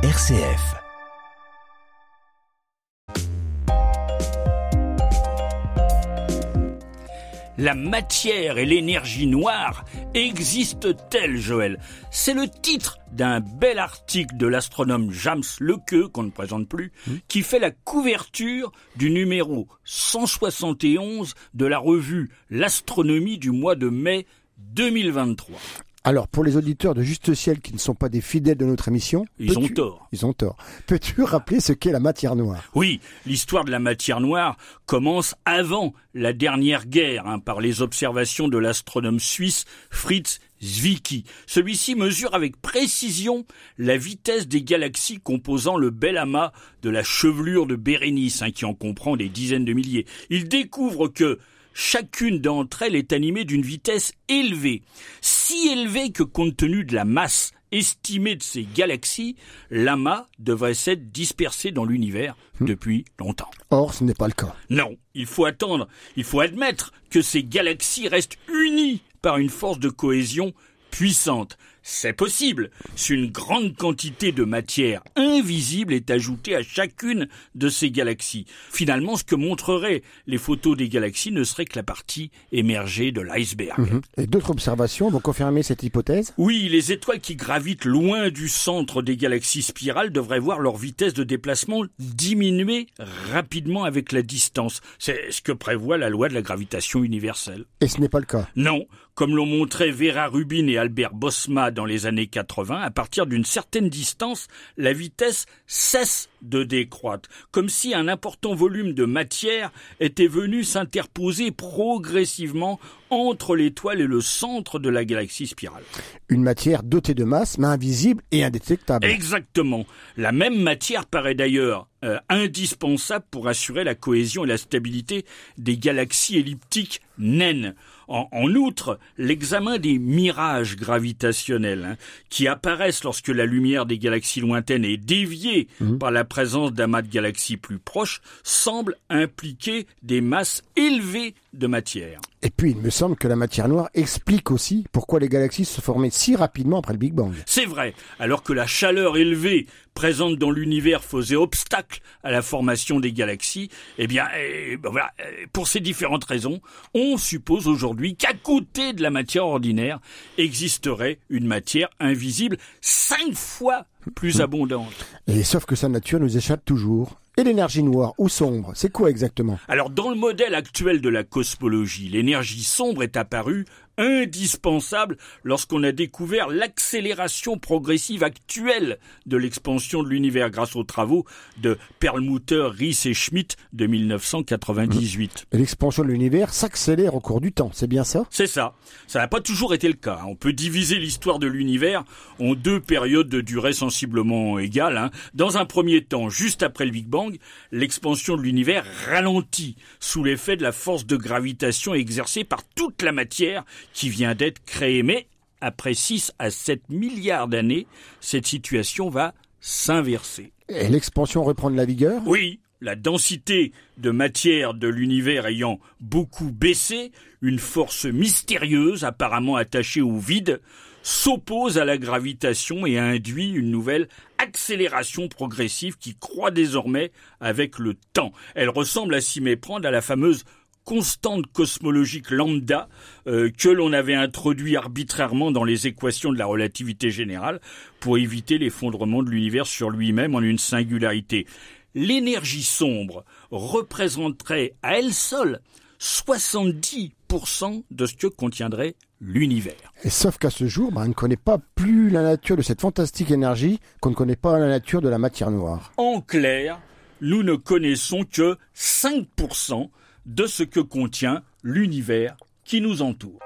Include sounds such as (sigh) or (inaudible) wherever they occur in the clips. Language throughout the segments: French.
RCF. La matière et l'énergie noire existent-elles, Joël? C'est le titre d'un bel article de l'astronome James Lequeux, qu'on ne présente plus, qui fait la couverture du numéro 171 de la revue L'astronomie du mois de mai 2023. Alors, pour les auditeurs de Juste Ciel qui ne sont pas des fidèles de notre émission, Ils ont tort. Ils ont tort. Peux-tu rappeler ce qu'est la matière noire? Oui, l'histoire de la matière noire commence avant la dernière guerre hein, par les observations de l'astronome suisse Fritz Zwicky. Celui-ci mesure avec précision la vitesse des galaxies composant le bel amas de la chevelure de Bérénice, hein, qui en comprend des dizaines de milliers. Il découvre que chacune d'entre elles est animée d'une vitesse élevée, si élevée que compte tenu de la masse estimée de ces galaxies, l'amas devrait s'être dispersé dans l'univers depuis longtemps. Or, ce n'est pas le cas. Non, il faut attendre, il faut admettre que ces galaxies restent unies par une force de cohésion puissante. C'est possible si une grande quantité de matière invisible est ajoutée à chacune de ces galaxies. Finalement, ce que montreraient les photos des galaxies ne serait que la partie émergée de l'iceberg. Et d'autres observations vont confirmer cette hypothèse? Oui, les étoiles qui gravitent loin du centre des galaxies spirales devraient voir leur vitesse de déplacement diminuer rapidement avec la distance. C'est ce que prévoit la loi de la gravitation universelle. Et ce n'est pas le cas? Non, comme l'ont montré Vera Rubin et Albert Bosma dans les années 80, à partir d'une certaine distance, la vitesse cesse de décroître, comme si un important volume de matière était venu s'interposer progressivement entre l'étoile et le centre de la galaxie spirale. Une matière dotée de masse, mais invisible et indétectable. Exactement. La même matière paraît d'ailleurs euh, indispensable pour assurer la cohésion et la stabilité des galaxies elliptiques naines. En, en outre, l'examen des mirages gravitationnels hein, qui apparaissent lorsque la lumière des galaxies lointaines est déviée par la présence d'amas de galaxies plus proches semble impliquer des masses élevées de matière. Et puis, il me semble que la matière noire explique aussi pourquoi les galaxies se formaient si rapidement après le Big Bang. C'est vrai, alors que la chaleur élevée présente dans l'univers faisait obstacle à la formation des galaxies, eh bien, eh, ben voilà, eh, pour ces différentes raisons, on suppose aujourd'hui qu'à côté de la matière ordinaire existerait une matière invisible cinq fois plus abondante. Et sauf que sa nature nous échappe toujours. Et l'énergie noire ou sombre, c'est quoi exactement? Alors, dans le modèle actuel de la cosmologie, l'énergie sombre est apparue indispensable lorsqu'on a découvert l'accélération progressive actuelle de l'expansion de l'univers grâce aux travaux de Perlmutter, Ries et Schmidt de 1998. Et L'expansion de l'univers s'accélère au cours du temps, c'est bien ça? C'est ça. Ça n'a pas toujours été le cas. On peut diviser l'histoire de l'univers en deux périodes de durée sensiblement égales. hein. Dans un premier temps, juste après le Big Bang, l'expansion de l'univers ralentit sous l'effet de la force de gravitation exercée par toute la matière qui vient d'être créée. Mais après 6 à 7 milliards d'années, cette situation va s'inverser. Et l'expansion reprend de la vigueur? Oui, la densité de matière de l'univers ayant beaucoup baissé, une force mystérieuse apparemment attachée au vide s'oppose à la gravitation et induit une nouvelle accélération progressive qui croît désormais avec le temps. Elle ressemble à s'y méprendre à la fameuse constante cosmologique lambda euh, que l'on avait introduit arbitrairement dans les équations de la relativité générale pour éviter l'effondrement de l'univers sur lui-même en une singularité. L'énergie sombre représenterait à elle seule 70% de ce que contiendrait l'univers. Et sauf qu'à ce jour, ben, on ne connaît pas plus la nature de cette fantastique énergie qu'on ne connaît pas la nature de la matière noire. En clair, nous ne connaissons que 5% de ce que contient l'univers qui nous entoure.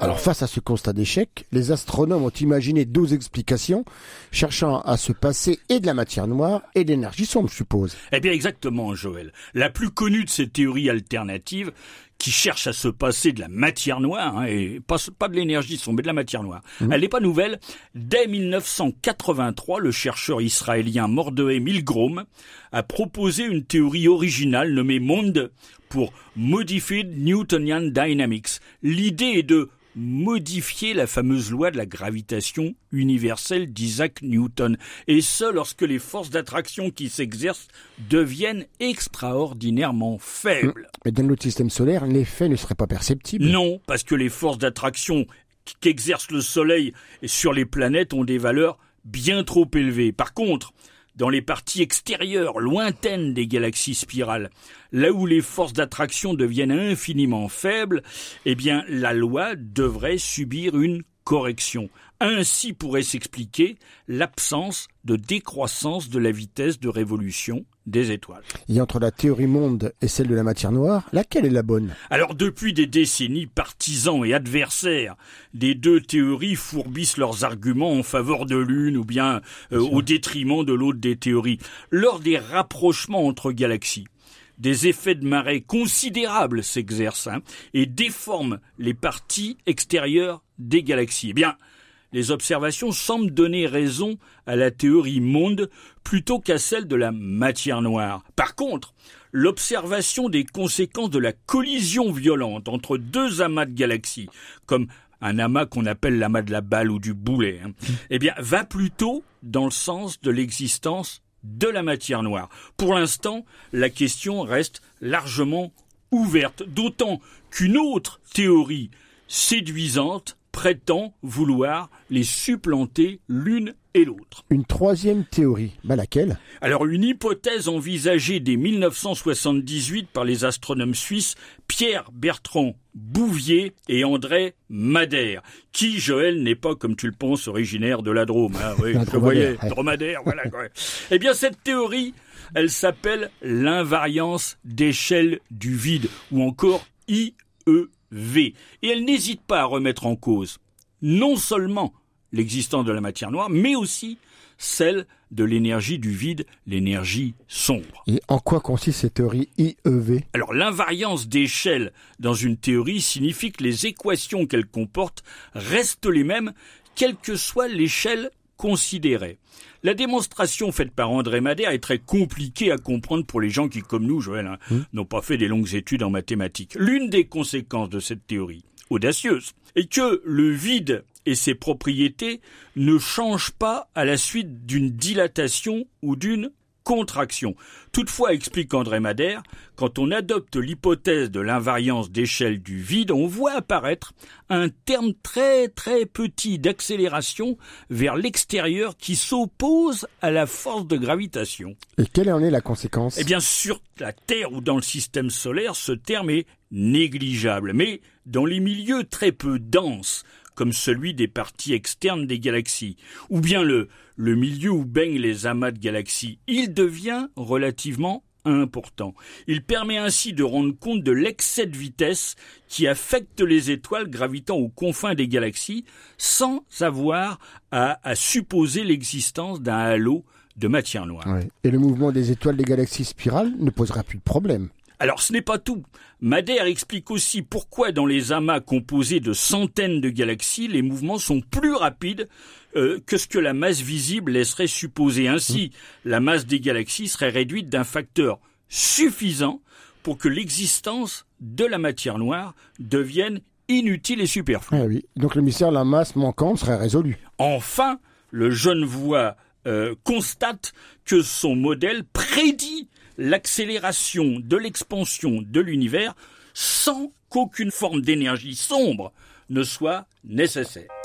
Alors face à ce constat d'échec, les astronomes ont imaginé deux explications, cherchant à se passer et de la matière noire et de l'énergie sombre, je suppose. Eh bien exactement, Joël. La plus connue de ces théories alternatives, qui cherche à se passer de la matière noire, hein, et pas, pas de l'énergie sombre, mais de la matière noire. Mhm. Elle n'est pas nouvelle. Dès 1983, le chercheur israélien Mordehai Milgrom a proposé une théorie originale nommée MOND pour Modified Newtonian Dynamics. L'idée est de modifier la fameuse loi de la gravitation universelle d'Isaac Newton, et ce lorsque les forces d'attraction qui s'exercent deviennent extraordinairement faibles. Mais dans notre système solaire, l'effet ne serait pas perceptible. Non, parce que les forces d'attraction qu'exerce le Soleil sur les planètes ont des valeurs bien trop élevées. Par contre, dans les parties extérieures, lointaines des galaxies spirales, là où les forces d'attraction deviennent infiniment faibles, eh bien, la loi devrait subir une correction. Ainsi pourrait s'expliquer l'absence de décroissance de la vitesse de révolution des étoiles. Et entre la théorie monde et celle de la matière noire, laquelle est la bonne? Alors depuis des décennies, partisans et adversaires des deux théories fourbissent leurs arguments en faveur de l'une ou bien euh, au détriment de l'autre des théories. Lors des rapprochements entre galaxies, des effets de marée considérables s'exercent hein, et déforment les parties extérieures des galaxies. Eh bien, les observations semblent donner raison à la théorie monde plutôt qu'à celle de la matière noire. Par contre, l'observation des conséquences de la collision violente entre deux amas de galaxies, comme un amas qu'on appelle l'amas de la balle ou du boulet, hein, (laughs) eh bien, va plutôt dans le sens de l'existence de la matière noire. Pour l'instant, la question reste largement ouverte, d'autant qu'une autre théorie séduisante prétend vouloir les supplanter l'une et l'autre. Une troisième théorie, bah laquelle? Alors une hypothèse envisagée dès 1978 par les astronomes suisses Pierre Bertrand Bouvier et André Madère, qui, Joël, n'est pas, comme tu le penses, originaire de la Drôme. Hein, oui, je voyais, dromadaire, voilà. Eh bien, cette théorie, elle s'appelle l'invariance d'échelle du vide, ou encore IEV. Et elle n'hésite pas à remettre en cause non seulement l'existence de la matière noire, mais aussi celle de l'énergie du vide, l'énergie sombre. Et en quoi consiste cette théorie IEV Alors l'invariance d'échelle dans une théorie signifie que les équations qu'elle comporte restent les mêmes, quelle que soit l'échelle considérée. La démonstration faite par André Madère est très compliquée à comprendre pour les gens qui, comme nous, Joël, hein, n'ont pas fait des longues études en mathématiques. L'une des conséquences de cette théorie, audacieuse, est que le vide et ses propriétés ne changent pas à la suite d'une dilatation ou d'une contraction. Toutefois, explique André Madère, quand on adopte l'hypothèse de l'invariance d'échelle du vide, on voit apparaître un terme très très petit d'accélération vers l'extérieur qui s'oppose à la force de gravitation. Et quelle en est la conséquence? Eh bien, sur la Terre ou dans le système solaire, ce terme est négligeable. Mais dans les milieux très peu denses, comme celui des parties externes des galaxies, ou bien le, le milieu où baignent les amas de galaxies, il devient relativement important. Il permet ainsi de rendre compte de l'excès de vitesse qui affecte les étoiles gravitant aux confins des galaxies sans avoir à, supposer l'existence d'un halo de matière noire. Et le mouvement des étoiles des galaxies spirales ne posera plus de problème. Alors ce n'est pas tout. Madère explique aussi pourquoi dans les amas composés de centaines de galaxies, les mouvements sont plus rapides euh, que ce que la masse visible laisserait supposer. Ainsi, la masse des galaxies serait réduite d'un facteur suffisant pour que l'existence de la matière noire devienne inutile et superflue. Ah oui. Donc le mystère de la masse manquante serait résolu. Enfin, le jeune voix euh, constate que son modèle prédit l'accélération de l'expansion de l'univers sans qu'aucune forme d'énergie sombre ne soit nécessaire.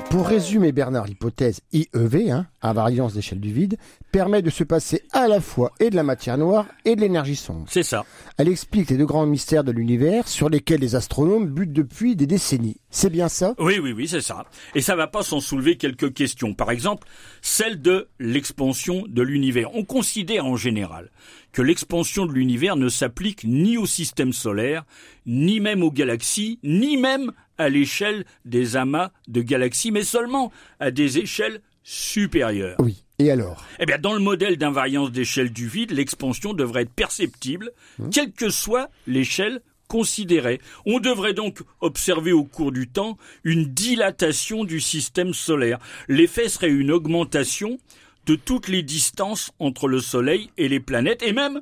Pour résumer, Bernard, l'hypothèse IEV, hein, invariance d'échelle du vide, permet de se passer à la fois et de la matière noire et de l'énergie sombre. C'est ça. Elle explique les deux grands mystères de l'univers sur lesquels les astronomes butent depuis des décennies. C'est bien ça? Oui, oui, oui, c'est ça. Et ça va pas sans soulever quelques questions. Par exemple, celle de l'expansion de l'univers. On considère en général que l'expansion de l'univers ne s'applique ni au système solaire, ni même aux galaxies, ni même à l'échelle des amas de galaxies, mais seulement à des échelles supérieures. Oui. Et alors? Eh bien, dans le modèle d'invariance d'échelle du vide, l'expansion devrait être perceptible, Hum. quelle que soit l'échelle considérée. On devrait donc observer au cours du temps une dilatation du système solaire. L'effet serait une augmentation de toutes les distances entre le Soleil et les planètes, et même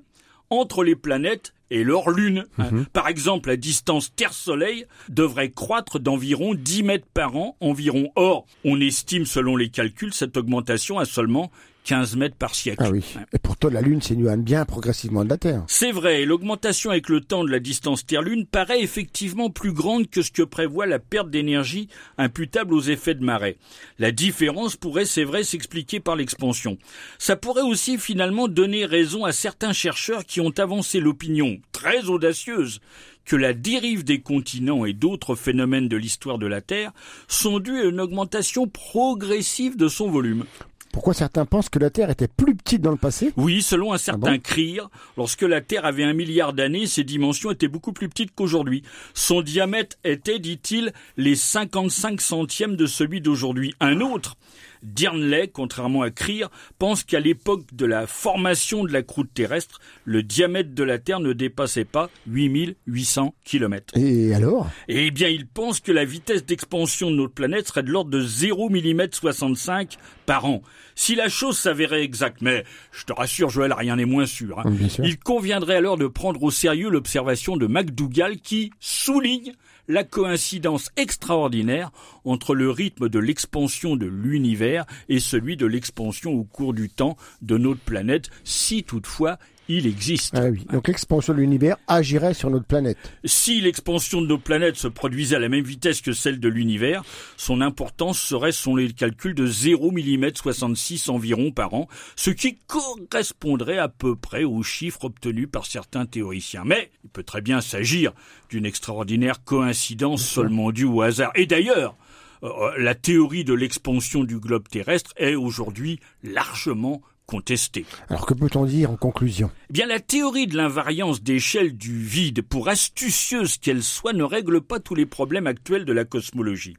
entre les planètes et leur lune. hein. Par exemple, la distance Terre-Soleil devrait croître d'environ 10 mètres par an environ. Or, on estime selon les calculs cette augmentation à seulement 15 mètres par siècle. Ah oui. Et pourtant, la Lune s'éloigne bien progressivement de la Terre. C'est vrai, l'augmentation avec le temps de la distance Terre-Lune paraît effectivement plus grande que ce que prévoit la perte d'énergie imputable aux effets de marée. La différence pourrait, c'est vrai, s'expliquer par l'expansion. Ça pourrait aussi finalement donner raison à certains chercheurs qui ont avancé l'opinion très audacieuse que la dérive des continents et d'autres phénomènes de l'histoire de la Terre sont dus à une augmentation progressive de son volume. Pourquoi certains pensent que la Terre était plus petite dans le passé Oui, selon un certain bon Creer, lorsque la Terre avait un milliard d'années, ses dimensions étaient beaucoup plus petites qu'aujourd'hui. Son diamètre était, dit-il, les 55 centièmes de celui d'aujourd'hui. Un autre, Dernley, contrairement à Creer, pense qu'à l'époque de la formation de la croûte terrestre, le diamètre de la Terre ne dépassait pas 8800 kilomètres. Et alors? Eh bien, il pense que la vitesse d'expansion de notre planète serait de l'ordre de 0 mm 65 par an. Si la chose s'avérait exacte, mais je te rassure, Joël, rien n'est moins sûr. hein. Sûr. Il conviendrait alors de prendre au sérieux l'observation de McDougall qui souligne la coïncidence extraordinaire entre le rythme de l'expansion de l'univers et celui de l'expansion au cours du temps de notre planète, si toutefois il existe. Ah oui. Donc l'expansion de l'univers agirait sur notre planète. Si l'expansion de nos planètes se produisait à la même vitesse que celle de l'univers, son importance serait, selon les calculs, de 0 mm 66 environ par an, ce qui correspondrait à peu près aux chiffres obtenus par certains théoriciens. Mais il peut très bien s'agir d'une extraordinaire coïncidence seulement due au hasard. Et d'ailleurs, euh, la théorie de l'expansion du globe terrestre est aujourd'hui largement contestée. Alors que peut-on dire en conclusion? Eh bien, la théorie de l'invariance d'échelle du vide, pour astucieuse qu'elle soit, ne règle pas tous les problèmes actuels de la cosmologie.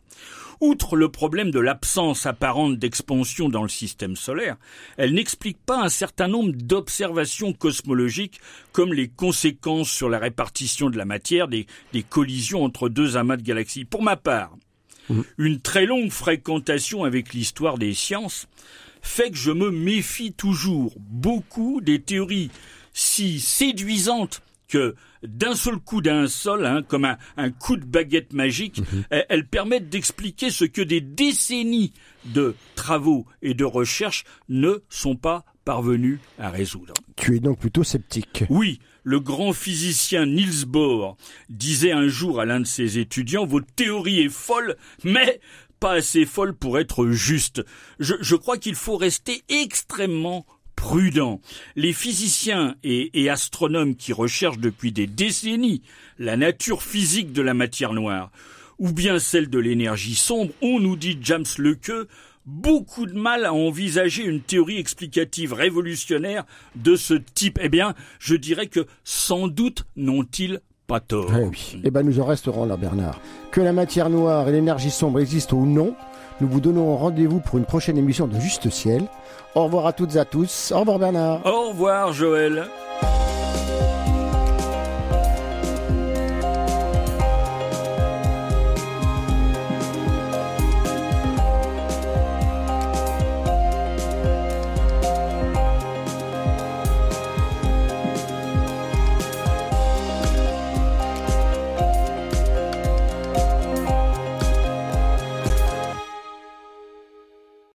Outre le problème de l'absence apparente d'expansion dans le système solaire, elle n'explique pas un certain nombre d'observations cosmologiques comme les conséquences sur la répartition de la matière des, des collisions entre deux amas de galaxies. Pour ma part, une très longue fréquentation avec l'histoire des sciences fait que je me méfie toujours beaucoup des théories si séduisantes que d'un seul coup d'un sol, hein, comme un, un coup de baguette magique, elles, elles permettent d'expliquer ce que des décennies de travaux et de recherches ne sont pas parvenus à résoudre. Tu es donc plutôt sceptique. Oui, le grand physicien Niels Bohr disait un jour à l'un de ses étudiants, votre théorie est folle, mais pas assez folle pour être juste. Je, crois qu'il faut rester extrêmement prudent. Les physiciens et, et astronomes qui recherchent depuis des décennies la nature physique de la matière noire, ou bien celle de l'énergie sombre, ont, nous dit James Lequeux, beaucoup de mal à envisager une théorie explicative révolutionnaire de ce type. Eh bien, je dirais que sans doute n'ont-ils pas tort. Ah oui. Eh ben nous en resterons là, Bernard. Que la matière noire et l'énergie sombre existent ou non, nous vous donnons rendez-vous pour une prochaine émission de Juste Ciel. Au revoir à toutes et à tous. Au revoir Bernard. Au revoir, Joël.